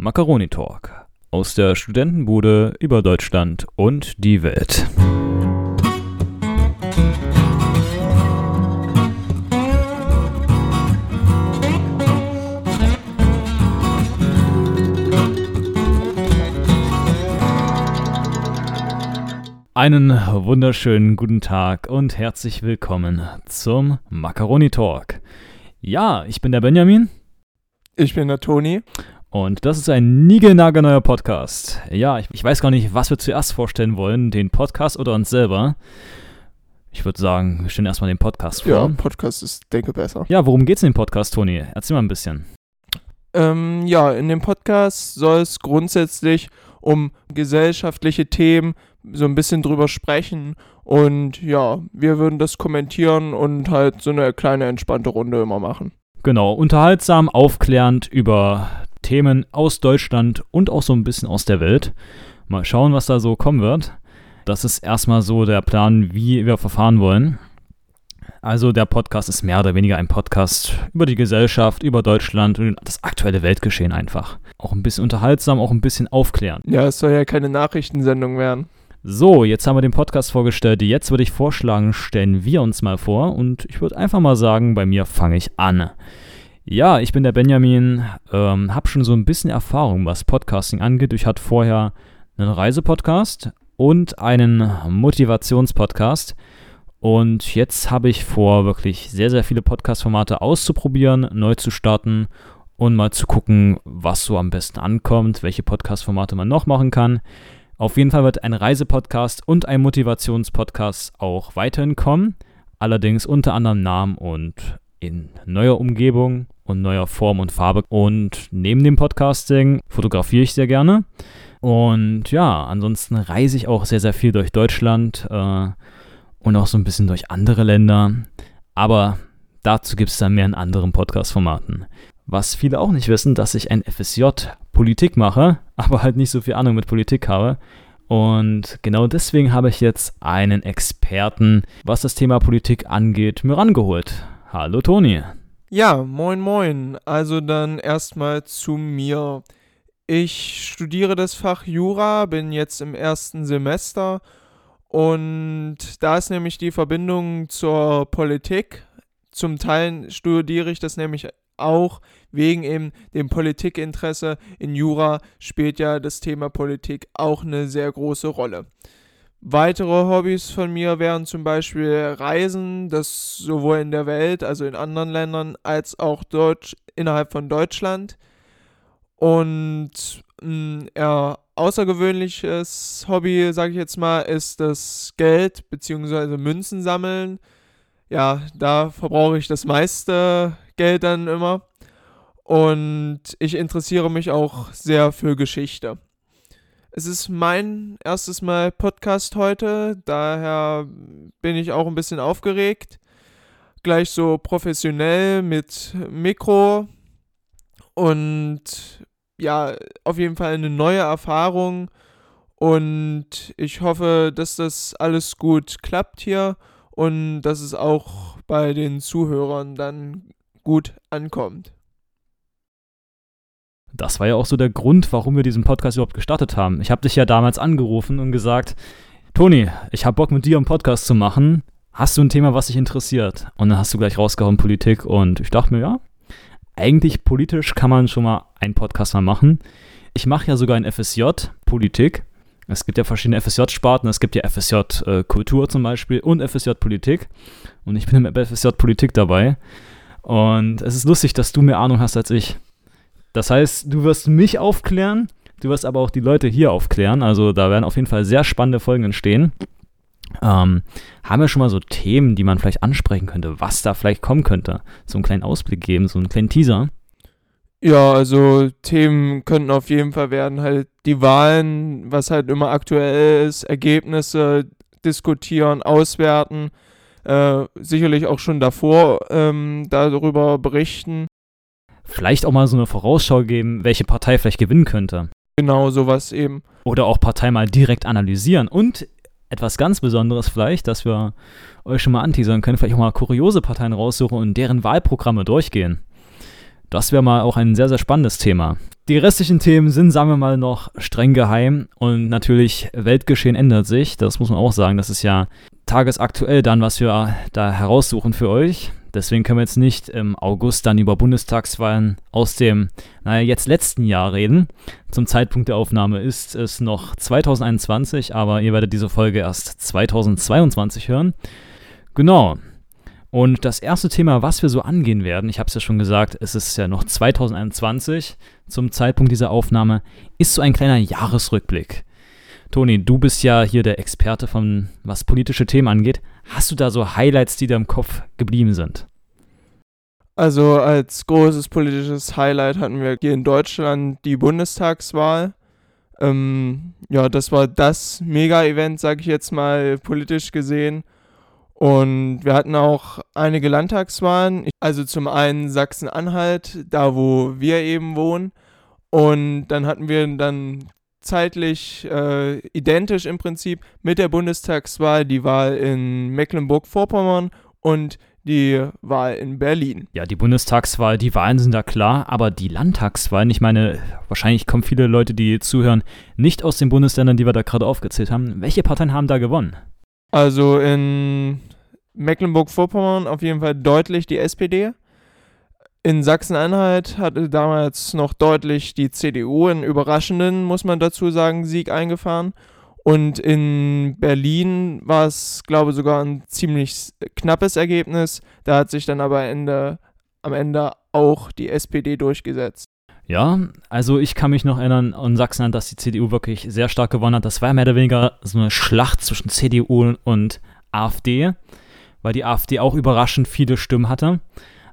Macaroni Talk aus der Studentenbude über Deutschland und die Welt. Einen wunderschönen guten Tag und herzlich willkommen zum Macaroni Talk. Ja, ich bin der Benjamin. Ich bin der Toni. Und das ist ein niegelnagelneuer Podcast. Ja, ich, ich, weiß gar nicht, was wir zuerst vorstellen wollen, den Podcast oder uns selber. Ich würde sagen, wir stellen erstmal den Podcast vor. Ja, Podcast ist, denke besser. Ja, worum geht's in dem Podcast, Toni? Erzähl mal ein bisschen. Ähm, ja, in dem Podcast soll es grundsätzlich um gesellschaftliche Themen so ein bisschen drüber sprechen. Und ja, wir würden das kommentieren und halt so eine kleine entspannte Runde immer machen. Genau, unterhaltsam, aufklärend über Themen aus Deutschland und auch so ein bisschen aus der Welt. Mal schauen, was da so kommen wird. Das ist erstmal so der Plan, wie wir verfahren wollen. Also der Podcast ist mehr oder weniger ein Podcast über die Gesellschaft, über Deutschland und das aktuelle Weltgeschehen einfach. Auch ein bisschen unterhaltsam, auch ein bisschen aufklärend. Ja, es soll ja keine Nachrichtensendung werden. So, jetzt haben wir den Podcast vorgestellt. Jetzt würde ich vorschlagen, stellen wir uns mal vor und ich würde einfach mal sagen, bei mir fange ich an. Ja, ich bin der Benjamin, ähm, habe schon so ein bisschen Erfahrung, was Podcasting angeht. Ich hatte vorher einen Reisepodcast und einen Motivationspodcast. Und jetzt habe ich vor, wirklich sehr, sehr viele Podcast-Formate auszuprobieren, neu zu starten und mal zu gucken, was so am besten ankommt, welche Podcast-Formate man noch machen kann. Auf jeden Fall wird ein Reisepodcast und ein Motivationspodcast auch weiterhin kommen. Allerdings unter anderem Namen und in neuer Umgebung und neuer Form und Farbe. Und neben dem Podcasting fotografiere ich sehr gerne. Und ja, ansonsten reise ich auch sehr, sehr viel durch Deutschland äh, und auch so ein bisschen durch andere Länder. Aber dazu gibt es dann mehr in anderen Podcast-Formaten. Was viele auch nicht wissen, dass ich ein FSJ Politik mache, aber halt nicht so viel Ahnung mit Politik habe. Und genau deswegen habe ich jetzt einen Experten, was das Thema Politik angeht, mir rangeholt. Hallo Toni. Ja, moin moin. Also dann erstmal zu mir. Ich studiere das Fach Jura, bin jetzt im ersten Semester und da ist nämlich die Verbindung zur Politik. Zum Teil studiere ich das nämlich auch wegen eben dem Politikinteresse. In Jura spielt ja das Thema Politik auch eine sehr große Rolle. Weitere Hobbys von mir wären zum Beispiel Reisen, das sowohl in der Welt, also in anderen Ländern, als auch Deutsch, innerhalb von Deutschland. Und ein eher außergewöhnliches Hobby, sage ich jetzt mal, ist das Geld bzw. Münzen sammeln. Ja, da verbrauche ich das meiste Geld dann immer. Und ich interessiere mich auch sehr für Geschichte. Es ist mein erstes Mal Podcast heute, daher bin ich auch ein bisschen aufgeregt. Gleich so professionell mit Mikro und ja, auf jeden Fall eine neue Erfahrung und ich hoffe, dass das alles gut klappt hier und dass es auch bei den Zuhörern dann gut ankommt. Das war ja auch so der Grund, warum wir diesen Podcast überhaupt gestartet haben. Ich habe dich ja damals angerufen und gesagt, Toni, ich habe Bock mit dir einen Podcast zu machen. Hast du ein Thema, was dich interessiert? Und dann hast du gleich rausgehauen Politik und ich dachte mir, ja, eigentlich politisch kann man schon mal einen Podcast mal machen. Ich mache ja sogar ein FSJ Politik. Es gibt ja verschiedene FSJ-Sparten. Es gibt ja FSJ äh, Kultur zum Beispiel und FSJ Politik. Und ich bin im FSJ Politik dabei. Und es ist lustig, dass du mehr Ahnung hast als ich. Das heißt, du wirst mich aufklären, du wirst aber auch die Leute hier aufklären. Also da werden auf jeden Fall sehr spannende Folgen entstehen. Ähm, haben wir schon mal so Themen, die man vielleicht ansprechen könnte, was da vielleicht kommen könnte? So einen kleinen Ausblick geben, so einen kleinen Teaser. Ja, also Themen könnten auf jeden Fall werden halt die Wahlen, was halt immer aktuell ist, Ergebnisse diskutieren, auswerten, äh, sicherlich auch schon davor ähm, darüber berichten vielleicht auch mal so eine Vorausschau geben, welche Partei vielleicht gewinnen könnte. Genau, sowas eben. Oder auch Partei mal direkt analysieren. Und etwas ganz Besonderes vielleicht, dass wir euch schon mal anteasern können, vielleicht auch mal kuriose Parteien raussuchen und deren Wahlprogramme durchgehen. Das wäre mal auch ein sehr, sehr spannendes Thema. Die restlichen Themen sind, sagen wir mal, noch streng geheim und natürlich Weltgeschehen ändert sich. Das muss man auch sagen. Das ist ja tagesaktuell dann, was wir da heraussuchen für euch. Deswegen können wir jetzt nicht im August dann über Bundestagswahlen aus dem, naja, jetzt letzten Jahr reden. Zum Zeitpunkt der Aufnahme ist es noch 2021, aber ihr werdet diese Folge erst 2022 hören. Genau. Und das erste Thema, was wir so angehen werden, ich habe es ja schon gesagt, es ist ja noch 2021 zum Zeitpunkt dieser Aufnahme, ist so ein kleiner Jahresrückblick. Toni, du bist ja hier der Experte von was politische Themen angeht. Hast du da so Highlights, die dir im Kopf geblieben sind? Also als großes politisches Highlight hatten wir hier in Deutschland die Bundestagswahl. Ähm, ja, das war das Mega-Event, sage ich jetzt mal, politisch gesehen. Und wir hatten auch einige Landtagswahlen. Also zum einen Sachsen-Anhalt, da wo wir eben wohnen. Und dann hatten wir dann zeitlich äh, identisch im Prinzip mit der Bundestagswahl die Wahl in Mecklenburg-Vorpommern und die Wahl in Berlin. Ja, die Bundestagswahl, die Wahlen sind da klar, aber die Landtagswahlen, ich meine, wahrscheinlich kommen viele Leute, die zuhören, nicht aus den Bundesländern, die wir da gerade aufgezählt haben. Welche Parteien haben da gewonnen? Also in Mecklenburg-Vorpommern auf jeden Fall deutlich die SPD. In Sachsen-Anhalt hatte damals noch deutlich die CDU einen überraschenden, muss man dazu sagen, Sieg eingefahren. Und in Berlin war es, glaube ich, sogar ein ziemlich knappes Ergebnis. Da hat sich dann aber Ende, am Ende auch die SPD durchgesetzt. Ja, also ich kann mich noch erinnern an Sachsen, dass die CDU wirklich sehr stark gewonnen hat. Das war mehr oder weniger so eine Schlacht zwischen CDU und AfD, weil die AfD auch überraschend viele Stimmen hatte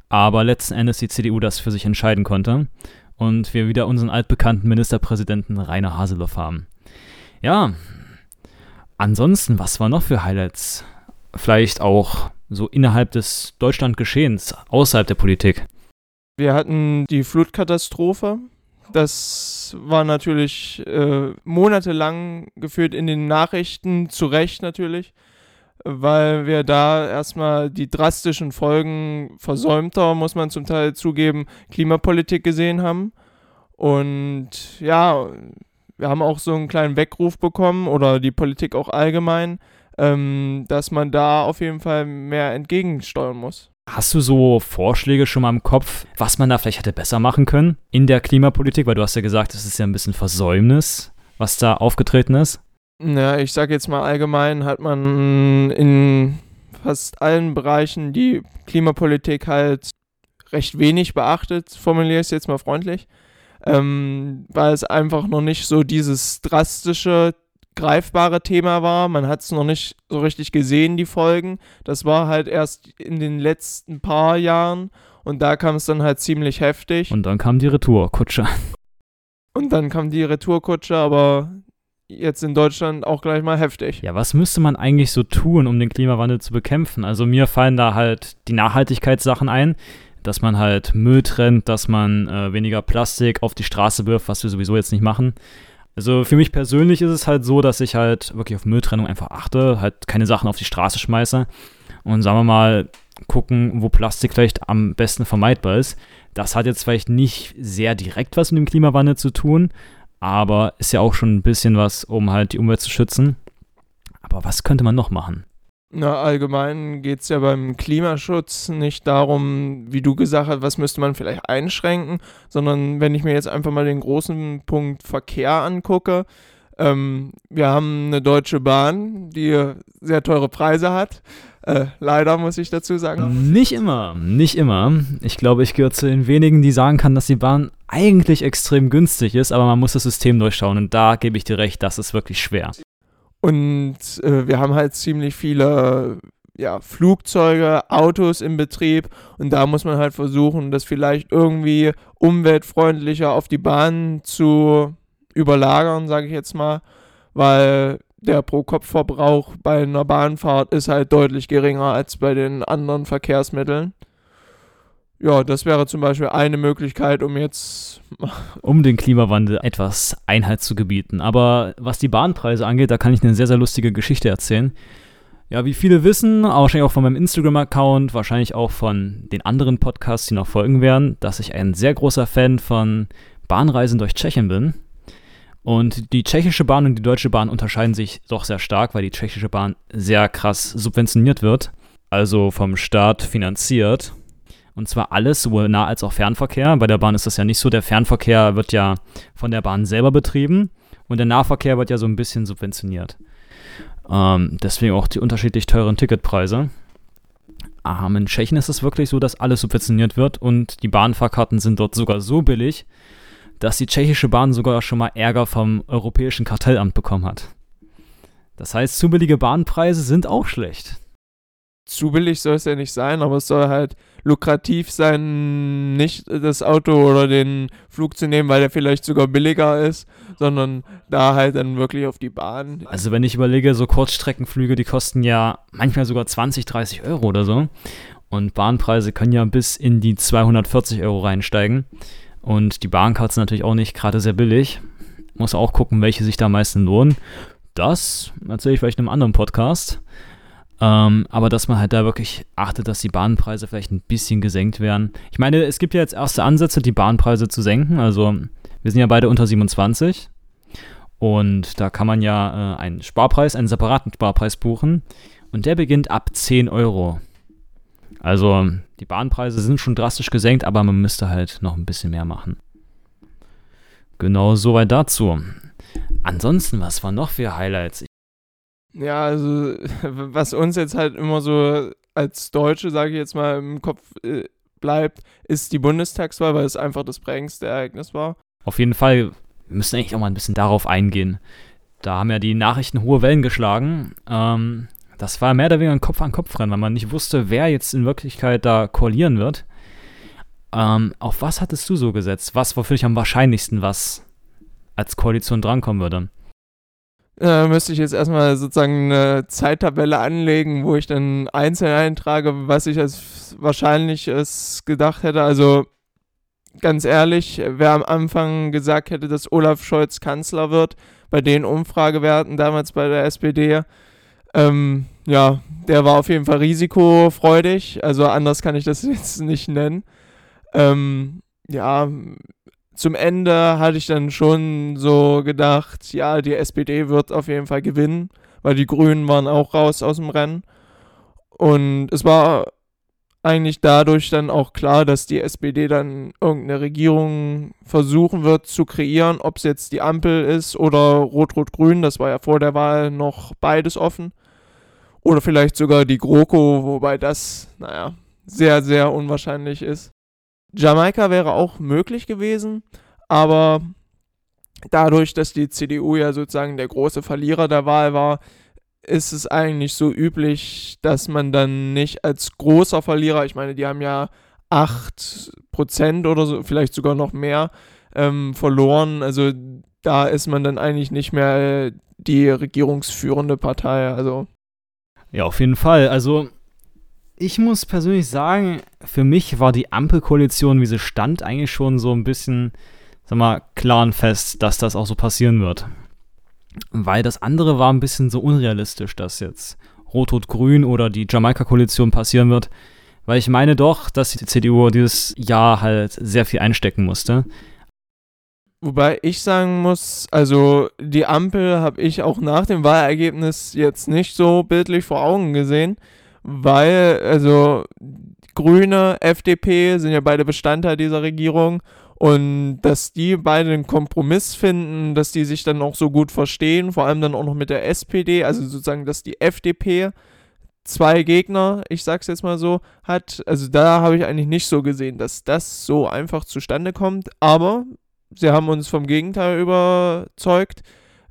aber letzten Endes die CDU das für sich entscheiden konnte und wir wieder unseren altbekannten Ministerpräsidenten Rainer Haseloff haben. Ja, ansonsten, was war noch für Highlights? Vielleicht auch so innerhalb des Deutschlandgeschehens, außerhalb der Politik. Wir hatten die Flutkatastrophe. Das war natürlich äh, monatelang geführt in den Nachrichten, zu Recht natürlich weil wir da erstmal die drastischen Folgen versäumter, muss man zum Teil zugeben, Klimapolitik gesehen haben. Und ja, wir haben auch so einen kleinen Weckruf bekommen oder die Politik auch allgemein, ähm, dass man da auf jeden Fall mehr entgegensteuern muss. Hast du so Vorschläge schon mal im Kopf, was man da vielleicht hätte besser machen können in der Klimapolitik? Weil du hast ja gesagt, es ist ja ein bisschen Versäumnis, was da aufgetreten ist. Ja, ich sag jetzt mal allgemein hat man in fast allen Bereichen die Klimapolitik halt recht wenig beachtet, formuliere ich es jetzt mal freundlich, ähm, weil es einfach noch nicht so dieses drastische, greifbare Thema war. Man hat es noch nicht so richtig gesehen, die Folgen. Das war halt erst in den letzten paar Jahren und da kam es dann halt ziemlich heftig. Und dann kam die Retourkutsche. Und dann kam die Retourkutsche, aber jetzt in Deutschland auch gleich mal heftig. Ja, was müsste man eigentlich so tun, um den Klimawandel zu bekämpfen? Also mir fallen da halt die Nachhaltigkeitssachen ein, dass man halt Müll trennt, dass man äh, weniger Plastik auf die Straße wirft, was wir sowieso jetzt nicht machen. Also für mich persönlich ist es halt so, dass ich halt wirklich auf Mülltrennung einfach achte, halt keine Sachen auf die Straße schmeiße und sagen wir mal gucken, wo Plastik vielleicht am besten vermeidbar ist. Das hat jetzt vielleicht nicht sehr direkt was mit dem Klimawandel zu tun, aber ist ja auch schon ein bisschen was, um halt die Umwelt zu schützen. Aber was könnte man noch machen? Na, allgemein geht es ja beim Klimaschutz nicht darum, wie du gesagt hast, was müsste man vielleicht einschränken, sondern wenn ich mir jetzt einfach mal den großen Punkt Verkehr angucke, ähm, wir haben eine Deutsche Bahn, die sehr teure Preise hat. Äh, leider muss ich dazu sagen. Nicht immer, nicht immer. Ich glaube, ich gehöre zu den wenigen, die sagen kann, dass die Bahn eigentlich extrem günstig ist, aber man muss das System durchschauen und da gebe ich dir recht, das ist wirklich schwer. Und äh, wir haben halt ziemlich viele ja, Flugzeuge, Autos im Betrieb und da muss man halt versuchen, das vielleicht irgendwie umweltfreundlicher auf die Bahn zu überlagern, sage ich jetzt mal, weil der Pro-Kopf-Verbrauch bei einer Bahnfahrt ist halt deutlich geringer als bei den anderen Verkehrsmitteln. Ja, das wäre zum Beispiel eine Möglichkeit, um jetzt. um den Klimawandel etwas Einheit zu gebieten. Aber was die Bahnpreise angeht, da kann ich eine sehr, sehr lustige Geschichte erzählen. Ja, wie viele wissen, wahrscheinlich auch von meinem Instagram-Account, wahrscheinlich auch von den anderen Podcasts, die noch folgen werden, dass ich ein sehr großer Fan von Bahnreisen durch Tschechien bin. Und die tschechische Bahn und die deutsche Bahn unterscheiden sich doch sehr stark, weil die tschechische Bahn sehr krass subventioniert wird, also vom Staat finanziert. Und zwar alles, sowohl Nah- als auch Fernverkehr. Bei der Bahn ist das ja nicht so. Der Fernverkehr wird ja von der Bahn selber betrieben und der Nahverkehr wird ja so ein bisschen subventioniert. Ähm, deswegen auch die unterschiedlich teuren Ticketpreise. Ähm, in Tschechien ist es wirklich so, dass alles subventioniert wird und die Bahnfahrkarten sind dort sogar so billig, dass die tschechische Bahn sogar schon mal Ärger vom Europäischen Kartellamt bekommen hat. Das heißt, zu billige Bahnpreise sind auch schlecht. Zu billig soll es ja nicht sein, aber es soll halt lukrativ sein, nicht das Auto oder den Flug zu nehmen, weil der vielleicht sogar billiger ist, sondern da halt dann wirklich auf die Bahn. Also wenn ich überlege, so Kurzstreckenflüge, die kosten ja manchmal sogar 20, 30 Euro oder so. Und Bahnpreise können ja bis in die 240 Euro reinsteigen. Und die Bahncard sind natürlich auch nicht gerade sehr billig. Muss auch gucken, welche sich da am meisten lohnen. Das erzähle ich vielleicht in einem anderen Podcast. Ähm, aber dass man halt da wirklich achtet, dass die Bahnpreise vielleicht ein bisschen gesenkt werden. Ich meine, es gibt ja jetzt erste Ansätze, die Bahnpreise zu senken. Also wir sind ja beide unter 27. Und da kann man ja äh, einen Sparpreis, einen separaten Sparpreis buchen. Und der beginnt ab 10 Euro. Also die Bahnpreise sind schon drastisch gesenkt, aber man müsste halt noch ein bisschen mehr machen. Genau soweit dazu. Ansonsten, was waren noch für Highlights? Ja, also was uns jetzt halt immer so als Deutsche, sage ich jetzt mal, im Kopf äh, bleibt, ist die Bundestagswahl, weil es einfach das prägendste Ereignis war. Auf jeden Fall, wir müssen eigentlich auch mal ein bisschen darauf eingehen. Da haben ja die Nachrichten hohe Wellen geschlagen. Ähm, das war mehr oder weniger ein Kopf-an-Kopf-Rennen, weil man nicht wusste, wer jetzt in Wirklichkeit da koalieren wird. Ähm, auf was hattest du so gesetzt? Was war für dich am wahrscheinlichsten, was als Koalition drankommen würde? äh, müsste ich jetzt erstmal sozusagen eine Zeittabelle anlegen, wo ich dann einzeln eintrage, was ich als wahrscheinlich es gedacht hätte. Also ganz ehrlich, wer am Anfang gesagt hätte, dass Olaf Scholz Kanzler wird, bei den Umfragewerten damals bei der SPD, ähm, ja, der war auf jeden Fall risikofreudig. Also anders kann ich das jetzt nicht nennen. Ähm, ja, zum Ende hatte ich dann schon so gedacht, ja, die SPD wird auf jeden Fall gewinnen, weil die Grünen waren auch raus aus dem Rennen. Und es war eigentlich dadurch dann auch klar, dass die SPD dann irgendeine Regierung versuchen wird zu kreieren, ob es jetzt die Ampel ist oder Rot-Rot-Grün, das war ja vor der Wahl noch beides offen. Oder vielleicht sogar die GroKo, wobei das, naja, sehr, sehr unwahrscheinlich ist. Jamaika wäre auch möglich gewesen, aber dadurch, dass die CDU ja sozusagen der große Verlierer der Wahl war, ist es eigentlich so üblich, dass man dann nicht als großer Verlierer, ich meine, die haben ja 8% oder so, vielleicht sogar noch mehr ähm, verloren. Also da ist man dann eigentlich nicht mehr die regierungsführende Partei. Also. Ja, auf jeden Fall. Also ich muss persönlich sagen, für mich war die Ampelkoalition, wie sie stand, eigentlich schon so ein bisschen, sag mal, klar und fest, dass das auch so passieren wird. Weil das andere war ein bisschen so unrealistisch, dass jetzt Rot-Rot-Grün oder die Jamaika-Koalition passieren wird. Weil ich meine doch, dass die CDU dieses Jahr halt sehr viel einstecken musste. Wobei ich sagen muss, also die Ampel habe ich auch nach dem Wahlergebnis jetzt nicht so bildlich vor Augen gesehen weil, also Grüne, FDP sind ja beide Bestandteil dieser Regierung und dass die beide einen Kompromiss finden, dass die sich dann auch so gut verstehen, vor allem dann auch noch mit der SPD, also sozusagen, dass die FDP zwei Gegner, ich sag's jetzt mal so, hat. Also da habe ich eigentlich nicht so gesehen, dass das so einfach zustande kommt, aber sie haben uns vom Gegenteil überzeugt.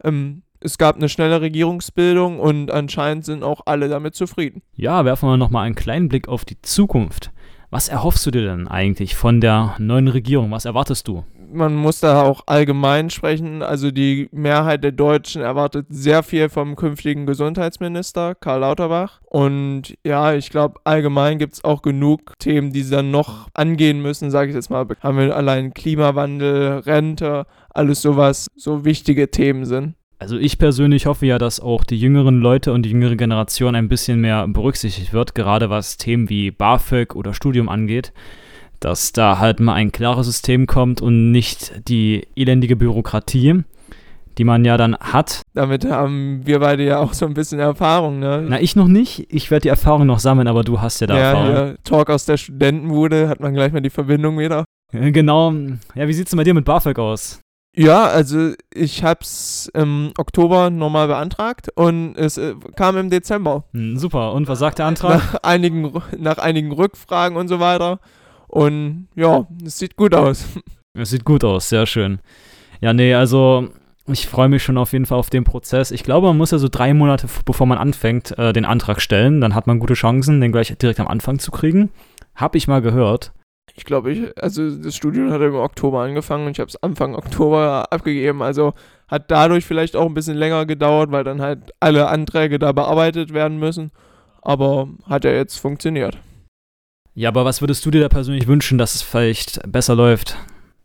Ähm, es gab eine schnelle Regierungsbildung und anscheinend sind auch alle damit zufrieden. Ja, werfen wir nochmal einen kleinen Blick auf die Zukunft. Was erhoffst du dir denn eigentlich von der neuen Regierung? Was erwartest du? Man muss da auch allgemein sprechen. Also die Mehrheit der Deutschen erwartet sehr viel vom künftigen Gesundheitsminister Karl Lauterbach. Und ja, ich glaube, allgemein gibt es auch genug Themen, die sie dann noch angehen müssen, sage ich jetzt mal. Haben wir allein Klimawandel, Rente, alles sowas, so wichtige Themen sind. Also ich persönlich hoffe ja, dass auch die jüngeren Leute und die jüngere Generation ein bisschen mehr berücksichtigt wird, gerade was Themen wie BAföG oder Studium angeht. Dass da halt mal ein klares System kommt und nicht die elendige Bürokratie, die man ja dann hat. Damit haben wir beide ja auch so ein bisschen Erfahrung, ne? Na, ich noch nicht. Ich werde die Erfahrung noch sammeln, aber du hast ja da ja, Erfahrung. hier, Talk aus der Studentenbude, hat man gleich mal die Verbindung wieder. Äh, Genau. Ja, wie sieht's denn bei dir mit BAföG aus? Ja, also ich hab's im Oktober nochmal beantragt und es äh, kam im Dezember. Hm, super. Und was sagt der Antrag? Nach einigen, nach einigen Rückfragen und so weiter. Und ja, es sieht gut aus. Es sieht gut aus, sehr schön. Ja, nee, also ich freue mich schon auf jeden Fall auf den Prozess. Ich glaube, man muss ja so drei Monate, bevor man anfängt, äh, den Antrag stellen. Dann hat man gute Chancen, den gleich direkt am Anfang zu kriegen. Hab ich mal gehört. Ich glaube, ich, also das Studium hat im Oktober angefangen und ich habe es Anfang Oktober abgegeben. Also hat dadurch vielleicht auch ein bisschen länger gedauert, weil dann halt alle Anträge da bearbeitet werden müssen. Aber hat ja jetzt funktioniert. Ja, aber was würdest du dir da persönlich wünschen, dass es vielleicht besser läuft?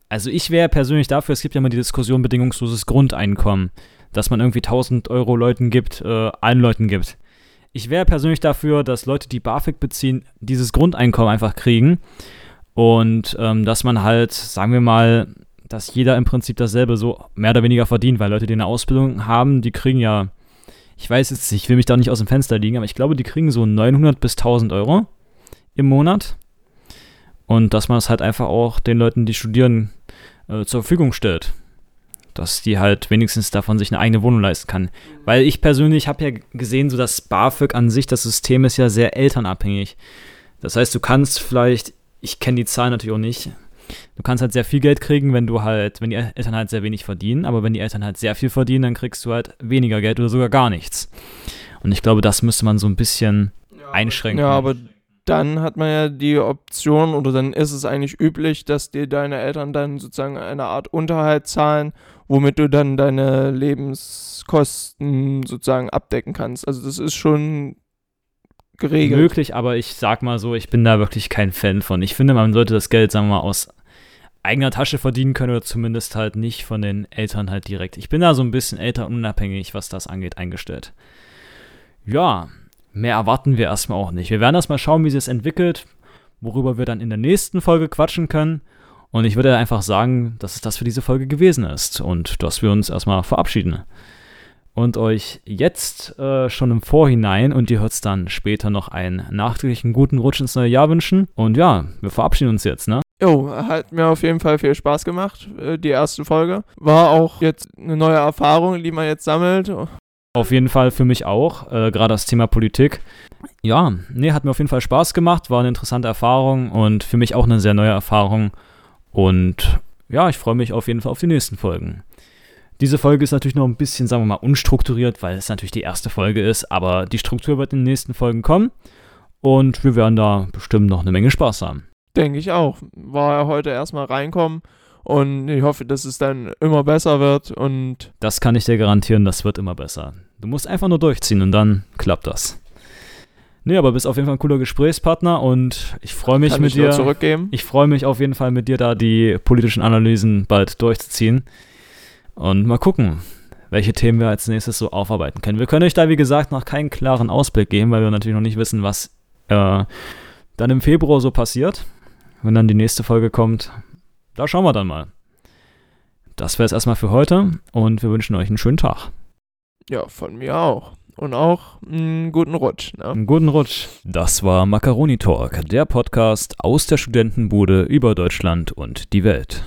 Also ich wäre persönlich dafür, es gibt ja immer die Diskussion bedingungsloses Grundeinkommen, dass man irgendwie 1000 Euro Leuten gibt, äh, allen Leuten gibt. Ich wäre persönlich dafür, dass Leute, die BAföG beziehen, dieses Grundeinkommen einfach kriegen und ähm, dass man halt, sagen wir mal, dass jeder im Prinzip dasselbe so mehr oder weniger verdient, weil Leute, die eine Ausbildung haben, die kriegen ja, ich weiß jetzt, ich will mich da nicht aus dem Fenster liegen, aber ich glaube, die kriegen so 900 bis 1000 Euro im Monat. Und dass man es halt einfach auch den Leuten, die studieren, äh, zur Verfügung stellt. Dass die halt wenigstens davon sich eine eigene Wohnung leisten kann. Weil ich persönlich habe ja gesehen, so dass BAföG an sich, das System ist ja sehr elternabhängig. Das heißt, du kannst vielleicht, ich kenne die Zahlen natürlich auch nicht, du kannst halt sehr viel Geld kriegen, wenn du halt, wenn die Eltern halt sehr wenig verdienen, aber wenn die Eltern halt sehr viel verdienen, dann kriegst du halt weniger Geld oder sogar gar nichts. Und ich glaube, das müsste man so ein bisschen einschränken. Ja, aber dann hat man ja die Option oder dann ist es eigentlich üblich, dass dir deine Eltern dann sozusagen eine Art Unterhalt zahlen, womit du dann deine Lebenskosten sozusagen abdecken kannst. Also das ist schon geregelt. möglich, aber ich sag mal so, ich bin da wirklich kein Fan von. Ich finde, man sollte das Geld, sagen wir mal, aus eigener Tasche verdienen können oder zumindest halt nicht von den Eltern halt direkt. Ich bin da so ein bisschen elternunabhängig, was das angeht, eingestellt. Ja, mehr erwarten wir erstmal auch nicht. Wir werden erstmal schauen, wie sich es entwickelt, worüber wir dann in der nächsten Folge quatschen können. Und ich würde einfach sagen, dass es das für diese Folge gewesen ist und dass wir uns erstmal verabschieden und euch jetzt äh, schon im Vorhinein und ihr hört es dann später noch einen nachträglichen guten Rutsch ins neue Jahr wünschen. Und ja, wir verabschieden uns jetzt, ne? Jo, hat mir auf jeden Fall viel Spaß gemacht, äh, die erste Folge. War auch jetzt eine neue Erfahrung, die man jetzt sammelt. Auf jeden Fall für mich auch, äh, gerade das Thema Politik. Ja, nee, hat mir auf jeden Fall Spaß gemacht, war eine interessante Erfahrung und für mich auch eine sehr neue Erfahrung. Und ja, ich freue mich auf jeden Fall auf die nächsten Folgen. Diese Folge ist natürlich noch ein bisschen, sagen wir mal, unstrukturiert, weil es natürlich die erste Folge ist, aber die Struktur wird in den nächsten Folgen kommen und wir werden da bestimmt noch eine Menge Spaß haben. Denke ich auch. War ja heute erstmal reinkommen und ich hoffe, dass es dann immer besser wird und Das kann ich dir garantieren, das wird immer besser. Du musst einfach nur durchziehen und dann klappt das. Nee, aber bist auf jeden Fall ein cooler Gesprächspartner und ich freue mich kann mit ich dir. zurückgeben. Ich freue mich auf jeden Fall mit dir da die politischen Analysen bald durchzuziehen. Und mal gucken, welche Themen wir als nächstes so aufarbeiten können. Wir können euch da, wie gesagt, noch keinen klaren Ausblick geben, weil wir natürlich noch nicht wissen, was äh, dann im Februar so passiert, wenn dann die nächste Folge kommt. Da schauen wir dann mal. Das wäre es erstmal für heute und wir wünschen euch einen schönen Tag. Ja, von mir auch. Und auch einen guten Rutsch. Ne? Einen guten Rutsch. Das war Macaroni Talk, der Podcast aus der Studentenbude über Deutschland und die Welt.